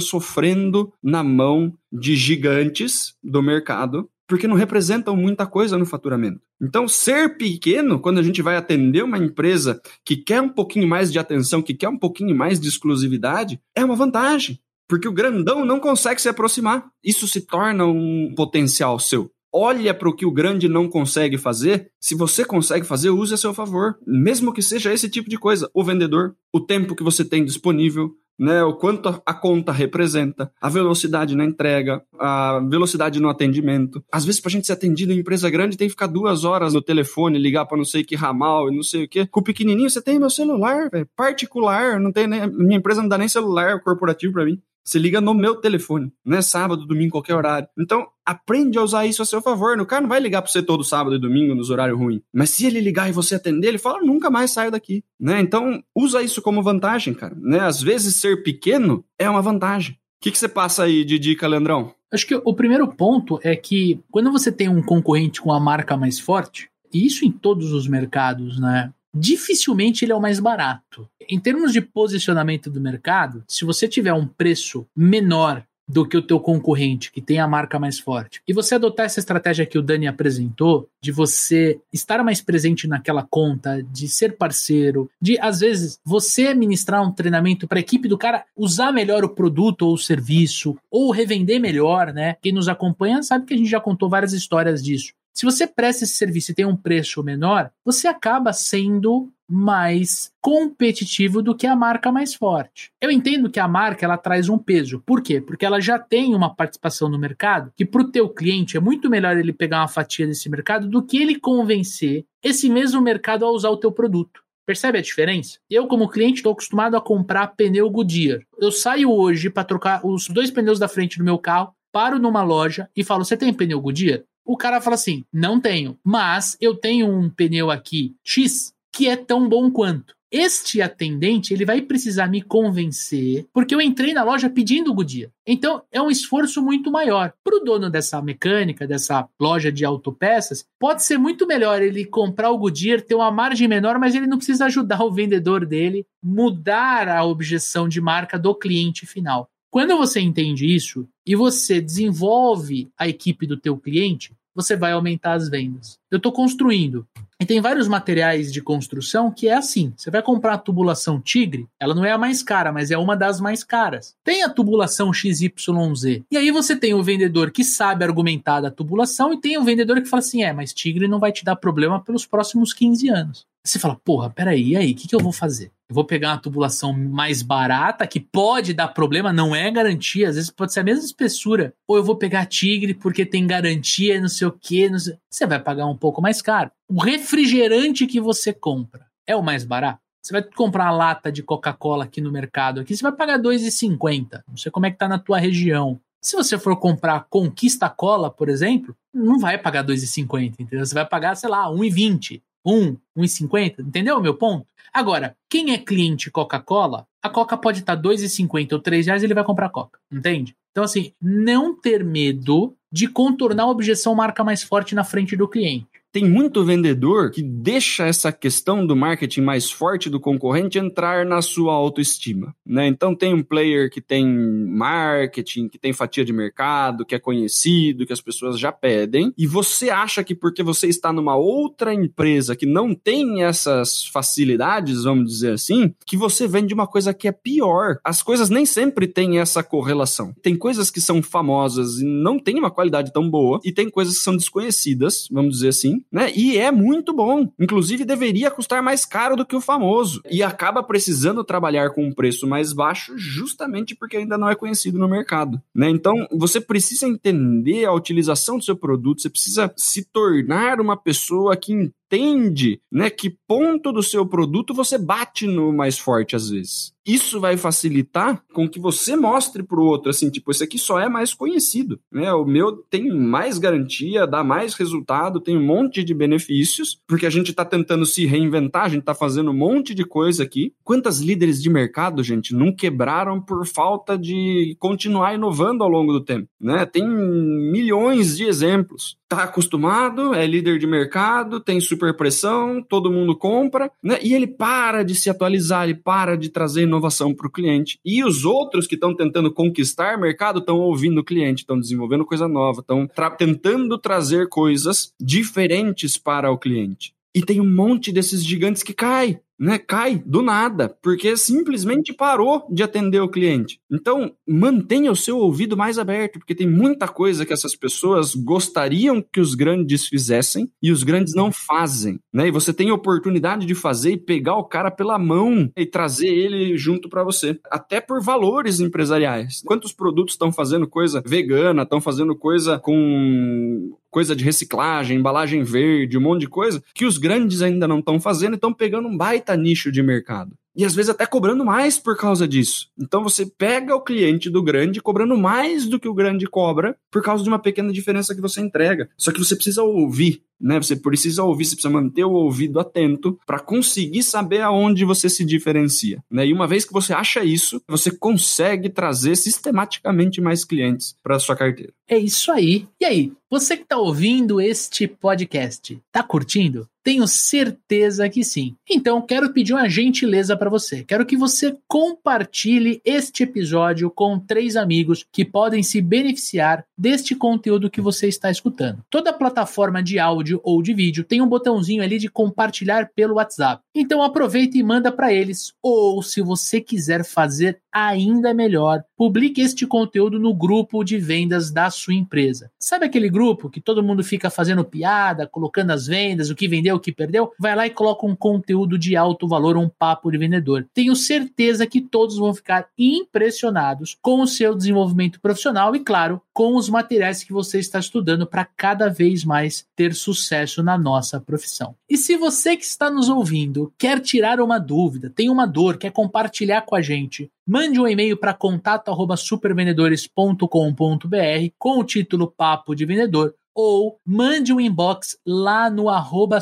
sofrendo na mão de gigantes do mercado porque não representam muita coisa no faturamento. Então, ser pequeno, quando a gente vai atender uma empresa que quer um pouquinho mais de atenção, que quer um pouquinho mais de exclusividade, é uma vantagem. Porque o grandão não consegue se aproximar. Isso se torna um potencial seu olha para o que o grande não consegue fazer. Se você consegue fazer, use a seu favor. Mesmo que seja esse tipo de coisa. O vendedor, o tempo que você tem disponível, né, o quanto a conta representa, a velocidade na entrega, a velocidade no atendimento. Às vezes, para a gente ser atendido em empresa grande, tem que ficar duas horas no telefone, ligar para não sei que ramal e não sei o que. Com o pequenininho, você tem meu celular, véio, particular, não tem nem, minha empresa não dá nem celular corporativo para mim. Você liga no meu telefone, não é sábado, domingo, qualquer horário. Então, aprende a usar isso a seu favor. O cara não vai ligar para você todo sábado e domingo nos horários ruins. Mas se ele ligar e você atender, ele fala, nunca mais saio daqui. Né? Então, usa isso como vantagem, cara. Né? Às vezes, ser pequeno é uma vantagem. O que, que você passa aí de dica, Leandrão? Acho que o primeiro ponto é que quando você tem um concorrente com a marca mais forte, e isso em todos os mercados, né? Dificilmente ele é o mais barato. Em termos de posicionamento do mercado, se você tiver um preço menor do que o teu concorrente, que tem a marca mais forte, e você adotar essa estratégia que o Dani apresentou, de você estar mais presente naquela conta, de ser parceiro, de às vezes você ministrar um treinamento para a equipe do cara usar melhor o produto ou o serviço, ou revender melhor, né? Quem nos acompanha sabe que a gente já contou várias histórias disso. Se você presta esse serviço e tem um preço menor, você acaba sendo mais competitivo do que a marca mais forte. Eu entendo que a marca ela traz um peso. Por quê? Porque ela já tem uma participação no mercado que para o teu cliente é muito melhor ele pegar uma fatia desse mercado do que ele convencer esse mesmo mercado a usar o teu produto. Percebe a diferença? Eu, como cliente, estou acostumado a comprar pneu Goodyear. Eu saio hoje para trocar os dois pneus da frente do meu carro, paro numa loja e falo: Você tem pneu Goodyear? O cara fala assim: não tenho, mas eu tenho um pneu aqui X que é tão bom quanto. Este atendente ele vai precisar me convencer, porque eu entrei na loja pedindo o Goodyear. Então é um esforço muito maior. Para o dono dessa mecânica, dessa loja de autopeças, pode ser muito melhor ele comprar o Goodyear, ter uma margem menor, mas ele não precisa ajudar o vendedor dele mudar a objeção de marca do cliente final. Quando você entende isso e você desenvolve a equipe do teu cliente, você vai aumentar as vendas. Eu estou construindo E tem vários materiais de construção que é assim. Você vai comprar a tubulação Tigre, ela não é a mais cara, mas é uma das mais caras. Tem a tubulação XYZ. E aí você tem o vendedor que sabe argumentar da tubulação e tem o vendedor que fala assim: é, mas Tigre não vai te dar problema pelos próximos 15 anos. Você fala, porra, peraí, e aí, o que, que eu vou fazer? Eu vou pegar uma tubulação mais barata, que pode dar problema, não é garantia, às vezes pode ser a mesma espessura. Ou eu vou pegar Tigre porque tem garantia, não sei o quê. Sei... Você vai pagar um pouco mais caro. O refrigerante que você compra é o mais barato? Você vai comprar uma lata de Coca-Cola aqui no mercado, aqui você vai pagar R$ 2,50. Não sei como é que tá na tua região. Se você for comprar Conquista Cola, por exemplo, não vai pagar R$ 2,50, entendeu? Você vai pagar, sei lá, R$ 1,20. 1, 1,50, entendeu o meu ponto? Agora, quem é cliente Coca-Cola, a Coca pode estar 2,50 ou 3 reais e ele vai comprar Coca, entende? Então, assim, não ter medo de contornar a objeção marca mais forte na frente do cliente tem muito vendedor que deixa essa questão do marketing mais forte do concorrente entrar na sua autoestima, né? Então tem um player que tem marketing, que tem fatia de mercado, que é conhecido, que as pessoas já pedem, e você acha que porque você está numa outra empresa que não tem essas facilidades, vamos dizer assim, que você vende uma coisa que é pior. As coisas nem sempre têm essa correlação. Tem coisas que são famosas e não têm uma qualidade tão boa, e tem coisas que são desconhecidas, vamos dizer assim, né? E é muito bom. Inclusive, deveria custar mais caro do que o famoso. E acaba precisando trabalhar com um preço mais baixo justamente porque ainda não é conhecido no mercado, né? Então, você precisa entender a utilização do seu produto, você precisa se tornar uma pessoa que entende, né, que ponto do seu produto você bate no mais forte às vezes. Isso vai facilitar com que você mostre para o outro assim, tipo, esse aqui só é mais conhecido, né? O meu tem mais garantia, dá mais resultado, tem um monte de benefícios, porque a gente está tentando se reinventar, a gente está fazendo um monte de coisa aqui. Quantas líderes de mercado, gente, não quebraram por falta de continuar inovando ao longo do tempo, né? Tem milhões de exemplos. Tá acostumado, é líder de mercado, tem super pressão, todo mundo compra, né? E ele para de se atualizar, ele para de trazer inovação para o cliente. E os outros que estão tentando conquistar mercado estão ouvindo o cliente, estão desenvolvendo coisa nova, estão tra tentando trazer coisas diferentes para o cliente. E tem um monte desses gigantes que cai né, cai do nada, porque simplesmente parou de atender o cliente. Então, mantenha o seu ouvido mais aberto, porque tem muita coisa que essas pessoas gostariam que os grandes fizessem e os grandes não fazem, né? E você tem oportunidade de fazer e pegar o cara pela mão e trazer ele junto para você, até por valores empresariais. Quantos produtos estão fazendo coisa vegana, estão fazendo coisa com coisa de reciclagem, embalagem verde, um monte de coisa que os grandes ainda não estão fazendo e estão pegando um baita baita nicho de mercado. E às vezes até cobrando mais por causa disso. Então você pega o cliente do grande cobrando mais do que o grande cobra por causa de uma pequena diferença que você entrega. Só que você precisa ouvir, né? Você precisa ouvir, você precisa manter o ouvido atento para conseguir saber aonde você se diferencia, né? E uma vez que você acha isso, você consegue trazer sistematicamente mais clientes para sua carteira. É isso aí. E aí, você que está ouvindo este podcast, tá curtindo? Tenho certeza que sim. Então, quero pedir uma gentileza para você. Quero que você compartilhe este episódio com três amigos que podem se beneficiar deste conteúdo que você está escutando. Toda plataforma de áudio ou de vídeo tem um botãozinho ali de compartilhar pelo WhatsApp. Então, aproveita e manda para eles. Ou, se você quiser fazer ainda melhor, publique este conteúdo no grupo de vendas da sua empresa. Sabe aquele grupo que todo mundo fica fazendo piada, colocando as vendas, o que vendeu, o que perdeu? Vai lá e coloca um conteúdo de alto valor, um papo de vendedor. Tenho certeza que todos vão ficar impressionados com o seu desenvolvimento profissional e, claro, com os materiais que você está estudando para cada vez mais ter sucesso na nossa profissão. E se você que está nos ouvindo quer tirar uma dúvida, tem uma dor, quer compartilhar com a gente, mande um e-mail para contato@supervendedores.com.br com o título Papo de Vendedor ou mande um inbox lá no arroba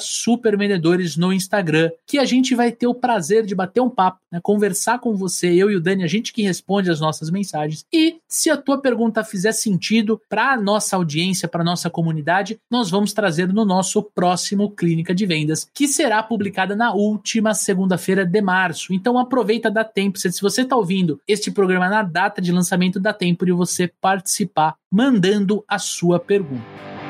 no Instagram, que a gente vai ter o prazer de bater um papo, né, conversar com você, eu e o Dani, a gente que responde as nossas mensagens. E se a tua pergunta fizer sentido para a nossa audiência, para a nossa comunidade, nós vamos trazer no nosso próximo Clínica de Vendas, que será publicada na última segunda-feira de março. Então aproveita, dá tempo. Se você está ouvindo este programa na data de lançamento, dá tempo de você participar mandando a sua pergunta.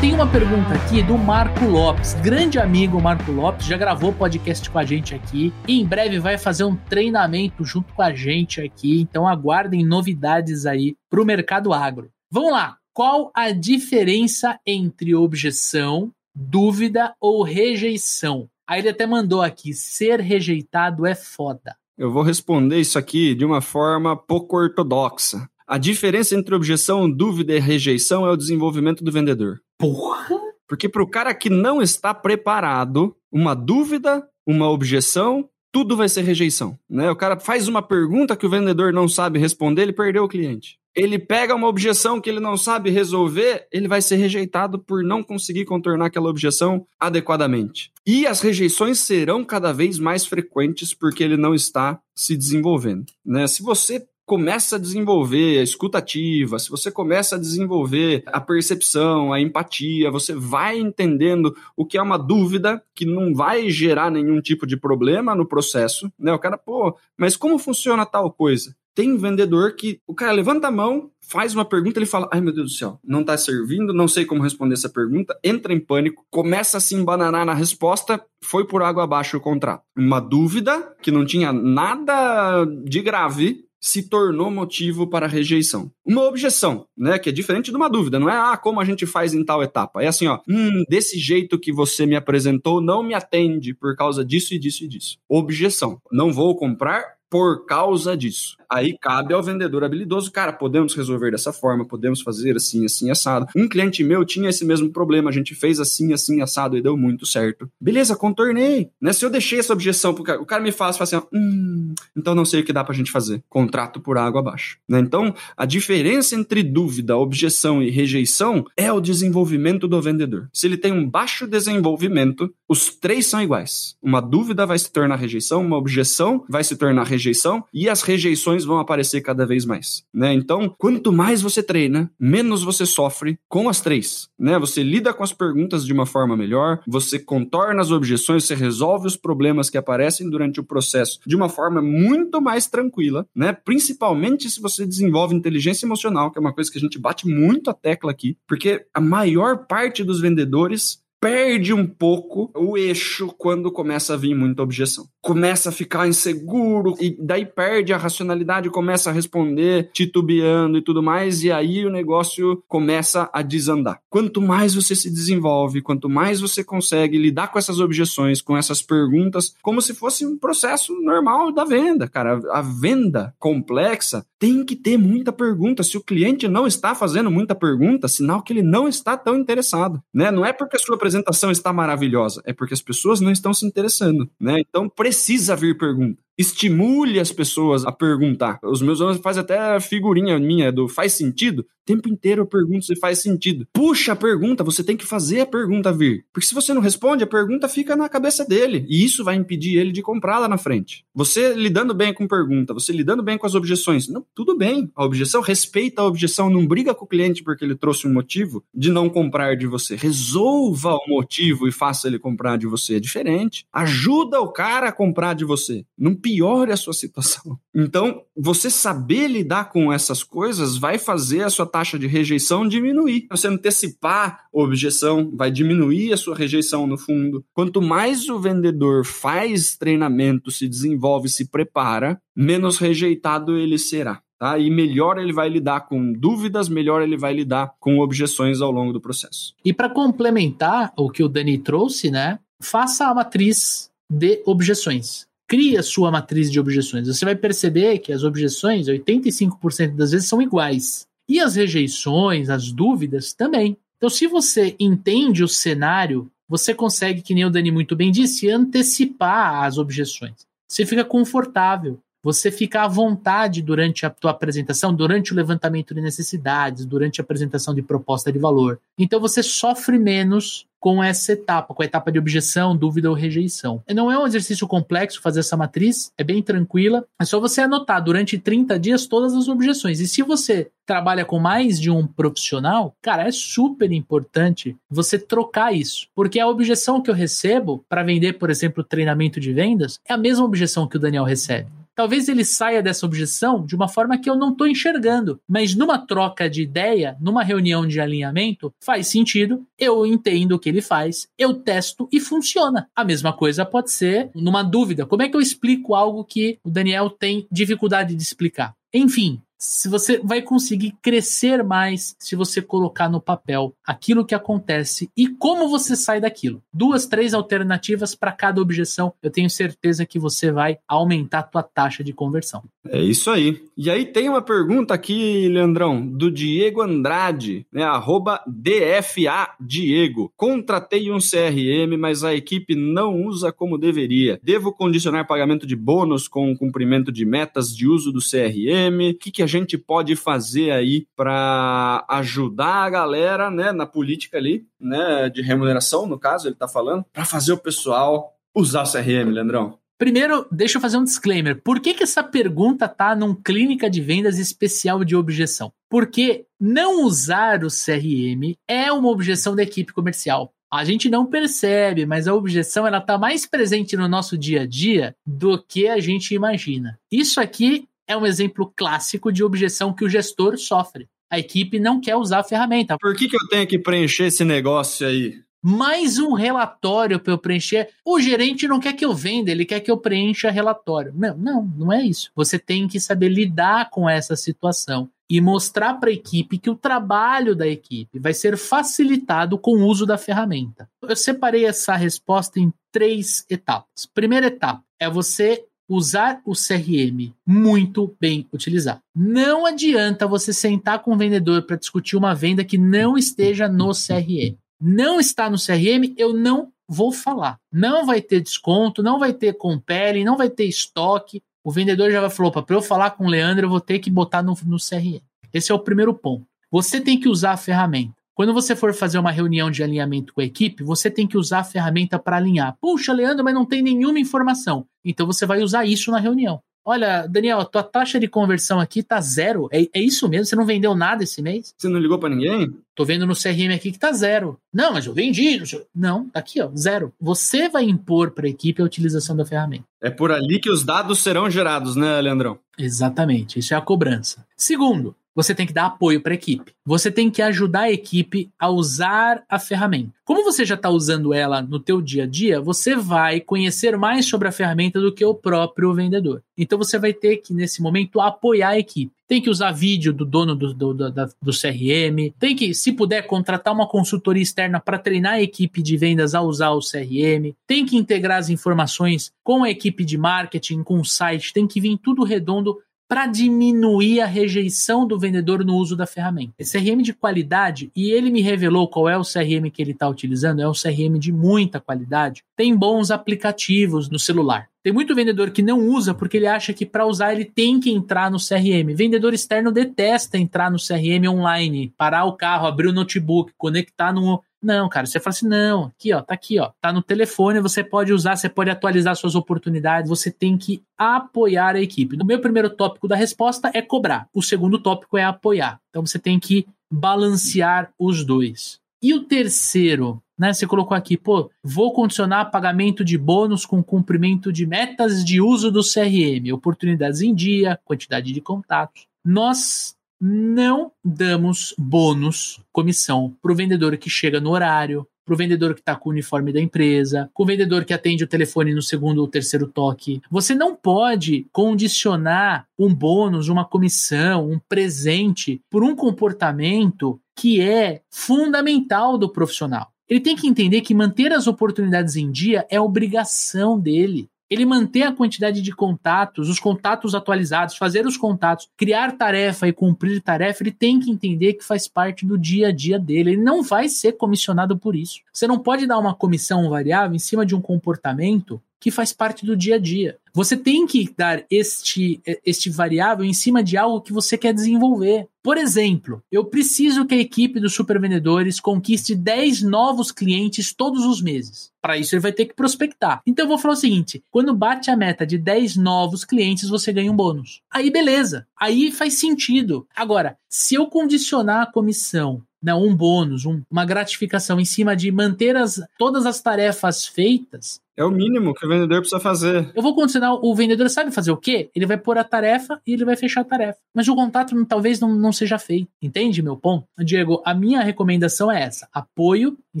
Tem uma pergunta aqui do Marco Lopes, grande amigo Marco Lopes, já gravou podcast com a gente aqui. E em breve vai fazer um treinamento junto com a gente aqui, então aguardem novidades aí para o mercado agro. Vamos lá, qual a diferença entre objeção, dúvida ou rejeição? Aí ele até mandou aqui: ser rejeitado é foda. Eu vou responder isso aqui de uma forma pouco ortodoxa. A diferença entre objeção, dúvida e rejeição é o desenvolvimento do vendedor. Porra! Porque para o cara que não está preparado, uma dúvida, uma objeção, tudo vai ser rejeição. Né? O cara faz uma pergunta que o vendedor não sabe responder, ele perdeu o cliente ele pega uma objeção que ele não sabe resolver, ele vai ser rejeitado por não conseguir contornar aquela objeção adequadamente. E as rejeições serão cada vez mais frequentes porque ele não está se desenvolvendo. Né? Se você começa a desenvolver a escutativa, se você começa a desenvolver a percepção, a empatia, você vai entendendo o que é uma dúvida que não vai gerar nenhum tipo de problema no processo, né? O cara, pô, mas como funciona tal coisa? Tem vendedor que o cara levanta a mão, faz uma pergunta, ele fala: Ai meu Deus do céu, não tá servindo, não sei como responder essa pergunta, entra em pânico, começa a se embananar na resposta, foi por água abaixo o contrato. Uma dúvida que não tinha nada de grave, se tornou motivo para rejeição. Uma objeção, né, que é diferente de uma dúvida, não é ah, como a gente faz em tal etapa. É assim, ó, hum, desse jeito que você me apresentou não me atende por causa disso e disso e disso. Objeção. Não vou comprar por causa disso. Aí cabe ao vendedor habilidoso, cara, podemos resolver dessa forma, podemos fazer assim, assim, assado. Um cliente meu tinha esse mesmo problema, a gente fez assim, assim, assado e deu muito certo. Beleza, contornei. Né? Se eu deixei essa objeção pro cara, o cara me faz, faz assim, hum, então não sei o que dá pra gente fazer. Contrato por água abaixo. Né? Então, a diferença entre dúvida, objeção e rejeição é o desenvolvimento do vendedor. Se ele tem um baixo desenvolvimento, os três são iguais. Uma dúvida vai se tornar rejeição, uma objeção vai se tornar rejeição e as rejeições vão aparecer cada vez mais, né? Então, quanto mais você treina, menos você sofre com as três, né? Você lida com as perguntas de uma forma melhor, você contorna as objeções, você resolve os problemas que aparecem durante o processo de uma forma muito mais tranquila, né? Principalmente se você desenvolve inteligência emocional, que é uma coisa que a gente bate muito a tecla aqui, porque a maior parte dos vendedores perde um pouco o eixo quando começa a vir muita objeção. Começa a ficar inseguro e daí perde a racionalidade, começa a responder titubeando e tudo mais, e aí o negócio começa a desandar. Quanto mais você se desenvolve, quanto mais você consegue lidar com essas objeções, com essas perguntas, como se fosse um processo normal da venda, cara. A venda complexa tem que ter muita pergunta. Se o cliente não está fazendo muita pergunta, sinal que ele não está tão interessado, né? Não é porque a sua apresentação está maravilhosa, é porque as pessoas não estão se interessando, né? Então precisa vir pergunta estimule as pessoas a perguntar. Os meus alunos fazem até figurinha minha do faz sentido. O tempo inteiro eu pergunto se faz sentido. Puxa a pergunta, você tem que fazer a pergunta vir. Porque se você não responde, a pergunta fica na cabeça dele. E isso vai impedir ele de comprar lá na frente. Você lidando bem com pergunta, você lidando bem com as objeções. Não, tudo bem. A objeção, respeita a objeção, não briga com o cliente porque ele trouxe um motivo de não comprar de você. Resolva o motivo e faça ele comprar de você. É diferente. Ajuda o cara a comprar de você. Não piore a sua situação. Então, você saber lidar com essas coisas vai fazer a sua taxa de rejeição diminuir. Você antecipar objeção vai diminuir a sua rejeição no fundo. Quanto mais o vendedor faz treinamento, se desenvolve, se prepara, menos rejeitado ele será. Tá? E melhor ele vai lidar com dúvidas, melhor ele vai lidar com objeções ao longo do processo. E para complementar o que o Dani trouxe, né? Faça a matriz de objeções cria sua matriz de objeções. Você vai perceber que as objeções, 85% das vezes, são iguais. E as rejeições, as dúvidas também. Então, se você entende o cenário, você consegue, que nem o Dani muito bem disse, antecipar as objeções. Você fica confortável. Você fica à vontade durante a tua apresentação, durante o levantamento de necessidades, durante a apresentação de proposta de valor. Então você sofre menos com essa etapa, com a etapa de objeção, dúvida ou rejeição. Não é um exercício complexo fazer essa matriz, é bem tranquila. É só você anotar durante 30 dias todas as objeções. E se você trabalha com mais de um profissional, cara, é super importante você trocar isso. Porque a objeção que eu recebo para vender, por exemplo, treinamento de vendas, é a mesma objeção que o Daniel recebe. Talvez ele saia dessa objeção de uma forma que eu não estou enxergando. Mas numa troca de ideia, numa reunião de alinhamento, faz sentido, eu entendo o que ele faz, eu testo e funciona. A mesma coisa pode ser numa dúvida. Como é que eu explico algo que o Daniel tem dificuldade de explicar? Enfim, se você vai conseguir crescer mais se você colocar no papel aquilo que acontece e como você sai daquilo. Duas, três alternativas para cada objeção. Eu tenho certeza que você vai aumentar a tua taxa de conversão. É isso aí. E aí tem uma pergunta aqui, Leandrão, do Diego Andrade, né? Arroba DFA Diego. Contratei um CRM, mas a equipe não usa como deveria. Devo condicionar pagamento de bônus com o cumprimento de metas de uso do CRM? O que, que a gente pode fazer aí para ajudar a galera, né, na política ali, né, de remuneração, no caso, ele está falando, para fazer o pessoal usar o CRM, Leandrão? Primeiro, deixa eu fazer um disclaimer. Por que, que essa pergunta tá num clínica de vendas especial de objeção? Porque não usar o CRM é uma objeção da equipe comercial. A gente não percebe, mas a objeção ela está mais presente no nosso dia a dia do que a gente imagina. Isso aqui é um exemplo clássico de objeção que o gestor sofre. A equipe não quer usar a ferramenta. Por que, que eu tenho que preencher esse negócio aí? mais um relatório para eu preencher. O gerente não quer que eu venda, ele quer que eu preencha relatório. Não, não, não é isso. Você tem que saber lidar com essa situação e mostrar para a equipe que o trabalho da equipe vai ser facilitado com o uso da ferramenta. Eu separei essa resposta em três etapas. Primeira etapa é você usar o CRM muito bem utilizado. Não adianta você sentar com o vendedor para discutir uma venda que não esteja no CRM. Não está no CRM, eu não vou falar. Não vai ter desconto, não vai ter compelling, não vai ter estoque. O vendedor já falou, para eu falar com o Leandro, eu vou ter que botar no, no CRM. Esse é o primeiro ponto. Você tem que usar a ferramenta. Quando você for fazer uma reunião de alinhamento com a equipe, você tem que usar a ferramenta para alinhar. Puxa, Leandro, mas não tem nenhuma informação. Então você vai usar isso na reunião. Olha, Daniel, a tua taxa de conversão aqui tá zero. É, é isso mesmo? Você não vendeu nada esse mês? Você não ligou para ninguém? Tô vendo no CRM aqui que tá zero. Não, mas eu vendi. Não, tá aqui, ó, zero. Você vai impor para a equipe a utilização da ferramenta. É por ali que os dados serão gerados, né, Leandrão? Exatamente. Isso é a cobrança. Segundo, você tem que dar apoio para a equipe. Você tem que ajudar a equipe a usar a ferramenta. Como você já está usando ela no teu dia a dia, você vai conhecer mais sobre a ferramenta do que o próprio vendedor. Então você vai ter que, nesse momento, apoiar a equipe. Tem que usar vídeo do dono do, do, do, do CRM, tem que, se puder, contratar uma consultoria externa para treinar a equipe de vendas a usar o CRM, tem que integrar as informações com a equipe de marketing, com o site, tem que vir tudo redondo para diminuir a rejeição do vendedor no uso da ferramenta. Esse CRM de qualidade, e ele me revelou qual é o CRM que ele está utilizando, é um CRM de muita qualidade, tem bons aplicativos no celular. Tem muito vendedor que não usa porque ele acha que para usar ele tem que entrar no CRM. Vendedor externo detesta entrar no CRM online, parar o carro, abrir o notebook, conectar no, não, cara, você fala assim: não, aqui, ó, tá aqui, ó, tá no telefone, você pode usar, você pode atualizar suas oportunidades, você tem que apoiar a equipe. O meu primeiro tópico da resposta é cobrar, o segundo tópico é apoiar. Então você tem que balancear os dois. E o terceiro, né? Você colocou aqui, pô, vou condicionar pagamento de bônus com cumprimento de metas de uso do CRM, oportunidades em dia, quantidade de contatos. Nós não damos bônus, comissão, para o vendedor que chega no horário, para o vendedor que está com o uniforme da empresa, com o vendedor que atende o telefone no segundo ou terceiro toque. Você não pode condicionar um bônus, uma comissão, um presente por um comportamento que é fundamental do profissional. Ele tem que entender que manter as oportunidades em dia é obrigação dele ele manter a quantidade de contatos, os contatos atualizados, fazer os contatos, criar tarefa e cumprir tarefa, ele tem que entender que faz parte do dia a dia dele. Ele não vai ser comissionado por isso. Você não pode dar uma comissão variável em cima de um comportamento que faz parte do dia a dia. Você tem que dar este, este variável em cima de algo que você quer desenvolver. Por exemplo, eu preciso que a equipe dos supervendedores conquiste 10 novos clientes todos os meses. Para isso, ele vai ter que prospectar. Então, eu vou falar o seguinte: quando bate a meta de 10 novos clientes, você ganha um bônus. Aí, beleza. Aí faz sentido. Agora, se eu condicionar a comissão né, um bônus, um, uma gratificação em cima de manter as, todas as tarefas feitas, é o mínimo que o vendedor precisa fazer. Eu vou condicionar, o vendedor sabe fazer o quê? Ele vai pôr a tarefa e ele vai fechar a tarefa. Mas o contato talvez não, não seja feito. Entende meu ponto? Diego, a minha recomendação é essa: apoio em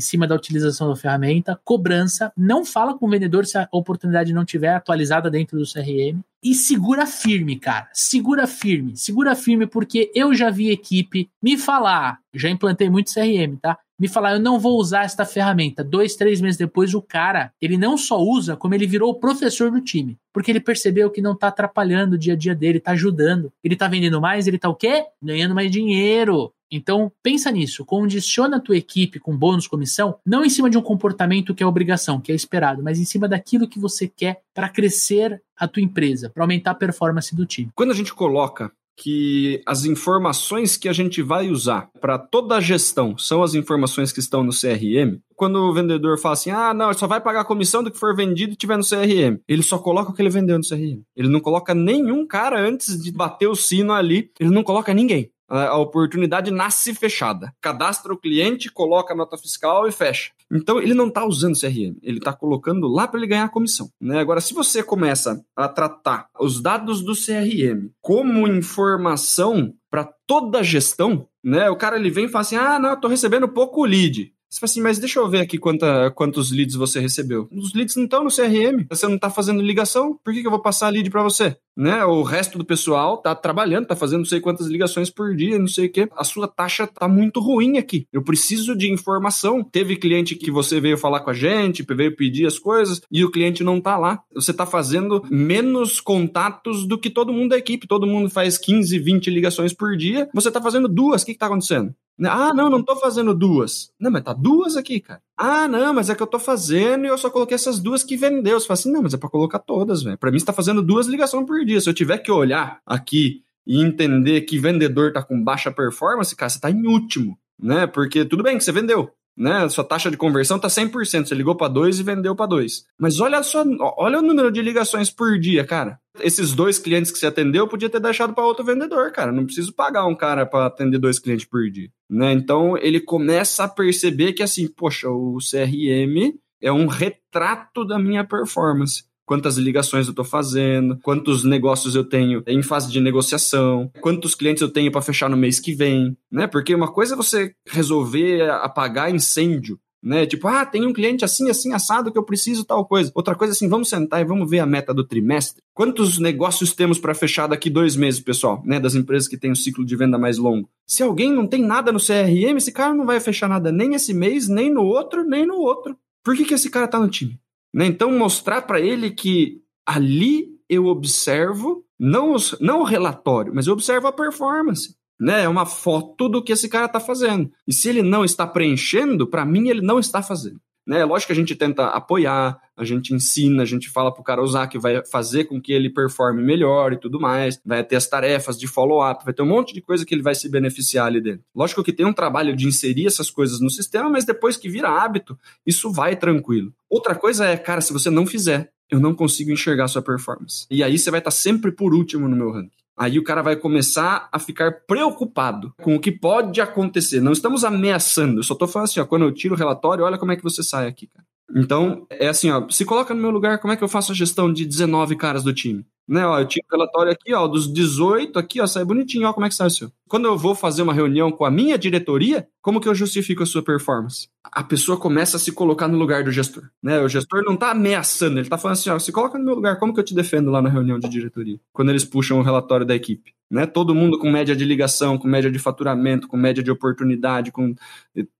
cima da utilização da ferramenta, cobrança. Não fala com o vendedor se a oportunidade não tiver atualizada dentro do CRM. E segura firme, cara. Segura firme. Segura firme, porque eu já vi equipe me falar. Já implantei muito CRM, tá? me falar, eu não vou usar esta ferramenta. Dois, três meses depois, o cara, ele não só usa, como ele virou o professor do time. Porque ele percebeu que não tá atrapalhando o dia a dia dele, tá ajudando. Ele tá vendendo mais, ele tá o quê? Ganhando mais dinheiro. Então, pensa nisso, condiciona a tua equipe com bônus, comissão, não em cima de um comportamento que é obrigação, que é esperado, mas em cima daquilo que você quer para crescer a tua empresa, para aumentar a performance do time. Quando a gente coloca que as informações que a gente vai usar para toda a gestão são as informações que estão no CRM, quando o vendedor fala assim: ah, não, só vai pagar a comissão do que for vendido e tiver no CRM. Ele só coloca o que ele vendeu no CRM. Ele não coloca nenhum cara antes de bater o sino ali, ele não coloca ninguém a oportunidade nasce fechada. Cadastra o cliente, coloca a nota fiscal e fecha. Então ele não está usando CRM, ele está colocando lá para ele ganhar a comissão. Né? Agora, se você começa a tratar os dados do CRM como informação para toda a gestão, né? O cara ele vem e fala assim: ah, não, eu tô recebendo pouco lead. Você fala assim, mas deixa eu ver aqui quanta, quantos leads você recebeu. Os leads não estão no CRM. Você não está fazendo ligação. Por que, que eu vou passar lead para você? Né? O resto do pessoal tá trabalhando, tá fazendo não sei quantas ligações por dia, não sei o quê. A sua taxa tá muito ruim aqui. Eu preciso de informação. Teve cliente que você veio falar com a gente, veio pedir as coisas e o cliente não tá lá. Você tá fazendo menos contatos do que todo mundo da equipe. Todo mundo faz 15, 20 ligações por dia. Você tá fazendo duas. O que, que tá acontecendo? Ah, não, não tô fazendo duas. Não, mas tá duas aqui, cara. Ah, não, mas é que eu tô fazendo e eu só coloquei essas duas que vendeu. Você fala assim, não, mas é pra colocar todas, velho. Pra mim, você tá fazendo duas ligações por dia. Se eu tiver que olhar aqui e entender que vendedor tá com baixa performance, cara, você tá em último, né? Porque tudo bem que você vendeu, né? Sua taxa de conversão tá 100%, você ligou para dois e vendeu para dois. Mas olha só, olha o número de ligações por dia, cara. Esses dois clientes que você atendeu, podia ter deixado para outro vendedor, cara. Não preciso pagar um cara para atender dois clientes por dia, né? Então ele começa a perceber que assim, poxa, o CRM é um retrato da minha performance quantas ligações eu estou fazendo, quantos negócios eu tenho em fase de negociação, quantos clientes eu tenho para fechar no mês que vem, né? Porque uma coisa é você resolver apagar incêndio, né? Tipo, ah, tem um cliente assim, assim, assado que eu preciso tal coisa. Outra coisa assim, vamos sentar e vamos ver a meta do trimestre. Quantos negócios temos para fechar daqui dois meses, pessoal, né? Das empresas que têm um ciclo de venda mais longo. Se alguém não tem nada no CRM, esse cara não vai fechar nada nem esse mês, nem no outro, nem no outro. Por que, que esse cara tá no time? Né? Então, mostrar para ele que ali eu observo, não, os, não o relatório, mas eu observo a performance. Né? É uma foto do que esse cara está fazendo. E se ele não está preenchendo, para mim ele não está fazendo. Né? Lógico que a gente tenta apoiar, a gente ensina, a gente fala pro cara usar que vai fazer com que ele performe melhor e tudo mais, vai ter as tarefas de follow-up, vai ter um monte de coisa que ele vai se beneficiar ali dentro. Lógico que tem um trabalho de inserir essas coisas no sistema, mas depois que vira hábito, isso vai tranquilo. Outra coisa é, cara, se você não fizer, eu não consigo enxergar sua performance. E aí você vai estar sempre por último no meu ranking. Aí o cara vai começar a ficar preocupado com o que pode acontecer. Não estamos ameaçando, eu só estou falando assim, ó, quando eu tiro o relatório, olha como é que você sai aqui, cara. Então, é assim, ó, se coloca no meu lugar, como é que eu faço a gestão de 19 caras do time? Né, ó, eu tinha o relatório aqui, ó, dos 18 aqui, ó, sai bonitinho, ó, como é que sai o seu. Quando eu vou fazer uma reunião com a minha diretoria, como que eu justifico a sua performance? A pessoa começa a se colocar no lugar do gestor, né? O gestor não tá ameaçando, ele tá falando assim, ó, se coloca no meu lugar, como que eu te defendo lá na reunião de diretoria? Quando eles puxam o relatório da equipe né? Todo mundo com média de ligação, com média de faturamento, com média de oportunidade, com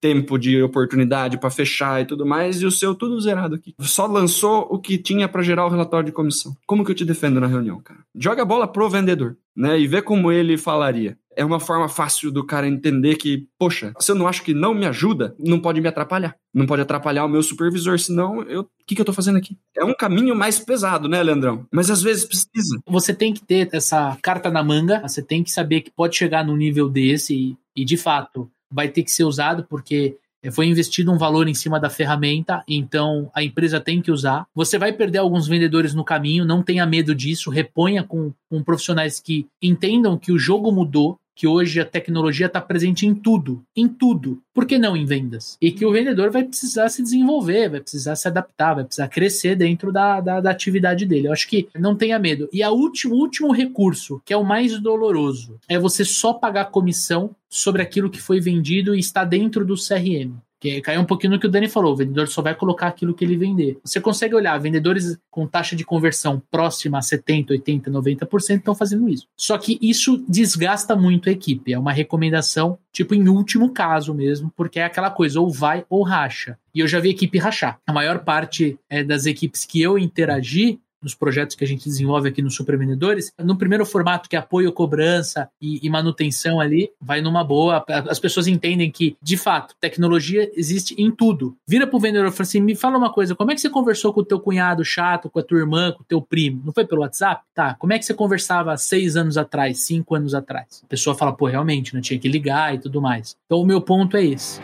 tempo de oportunidade para fechar e tudo mais, e o seu tudo zerado aqui. Só lançou o que tinha para gerar o relatório de comissão. Como que eu te defendo na reunião, cara? Joga a bola pro vendedor, né? E vê como ele falaria é uma forma fácil do cara entender que, poxa, se eu não acho que não me ajuda, não pode me atrapalhar. Não pode atrapalhar o meu supervisor, senão eu, o que, que eu tô fazendo aqui? É um caminho mais pesado, né, Leandrão? Mas às vezes precisa. Você tem que ter essa carta na manga, você tem que saber que pode chegar num nível desse e, e de fato vai ter que ser usado porque foi investido um valor em cima da ferramenta, então a empresa tem que usar. Você vai perder alguns vendedores no caminho, não tenha medo disso, reponha com, com profissionais que entendam que o jogo mudou, que hoje a tecnologia está presente em tudo, em tudo. Por que não em vendas? E que o vendedor vai precisar se desenvolver, vai precisar se adaptar, vai precisar crescer dentro da, da, da atividade dele. Eu acho que não tenha medo. E o último, último recurso, que é o mais doloroso, é você só pagar comissão sobre aquilo que foi vendido e está dentro do CRM. Que caiu um pouquinho no que o Dani falou, o vendedor só vai colocar aquilo que ele vender. Você consegue olhar, vendedores com taxa de conversão próxima a 70, 80, 90% estão fazendo isso. Só que isso desgasta muito a equipe. É uma recomendação, tipo, em último caso mesmo, porque é aquela coisa, ou vai ou racha. E eu já vi equipe rachar. A maior parte é, das equipes que eu interagi nos projetos que a gente desenvolve aqui no Super Vendedores, no primeiro formato que é apoio, cobrança e, e, manutenção ali, vai numa boa. As pessoas entendem que, de fato, tecnologia existe em tudo. Vira pro vendedor e fala assim: me fala uma coisa, como é que você conversou com o teu cunhado chato, com a tua irmã, com o teu primo? Não foi pelo WhatsApp? Tá, como é que você conversava seis anos atrás, cinco anos atrás? A pessoa fala, pô, realmente, não né, tinha que ligar e tudo mais. Então o meu ponto é esse.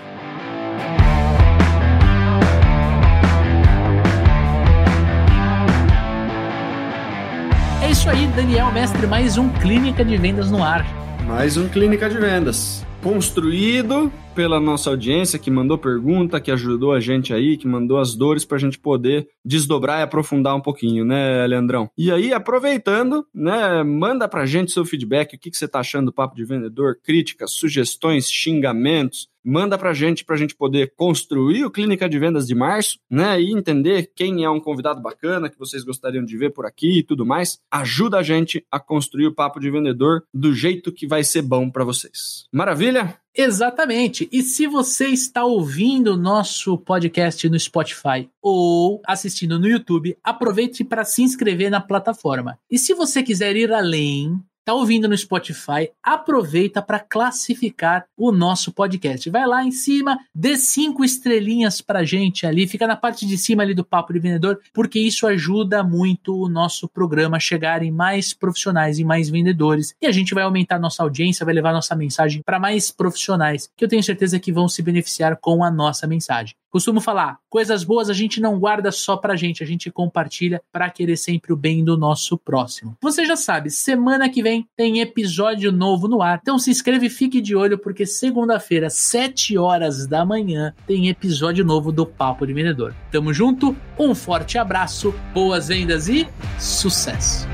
Isso aí, Daniel Mestre, mais um Clínica de Vendas no ar. Mais um Clínica de Vendas. Construído pela nossa audiência que mandou pergunta, que ajudou a gente aí, que mandou as dores para a gente poder desdobrar e aprofundar um pouquinho, né, Leandrão? E aí, aproveitando, né, manda pra gente seu feedback, o que, que você tá achando do Papo de Vendedor, críticas, sugestões, xingamentos, manda pra gente pra gente poder construir o Clínica de Vendas de março, né? E entender quem é um convidado bacana que vocês gostariam de ver por aqui e tudo mais. Ajuda a gente a construir o papo de vendedor do jeito que vai ser bom para vocês. Maravilha? Exatamente. E se você está ouvindo o nosso podcast no Spotify ou assistindo no YouTube, aproveite para se inscrever na plataforma. E se você quiser ir além, Tá ouvindo no Spotify? Aproveita para classificar o nosso podcast. Vai lá em cima, dê cinco estrelinhas pra gente ali, fica na parte de cima ali do Papo de Vendedor, porque isso ajuda muito o nosso programa a chegar em mais profissionais e mais vendedores. E a gente vai aumentar nossa audiência, vai levar nossa mensagem para mais profissionais, que eu tenho certeza que vão se beneficiar com a nossa mensagem. Costumo falar, coisas boas a gente não guarda só pra gente, a gente compartilha para querer sempre o bem do nosso próximo. Você já sabe, semana que vem tem episódio novo no ar. Então se inscreve e fique de olho porque segunda-feira, 7 horas da manhã, tem episódio novo do Papo de Vendedor. Tamo junto, um forte abraço, boas vendas e sucesso.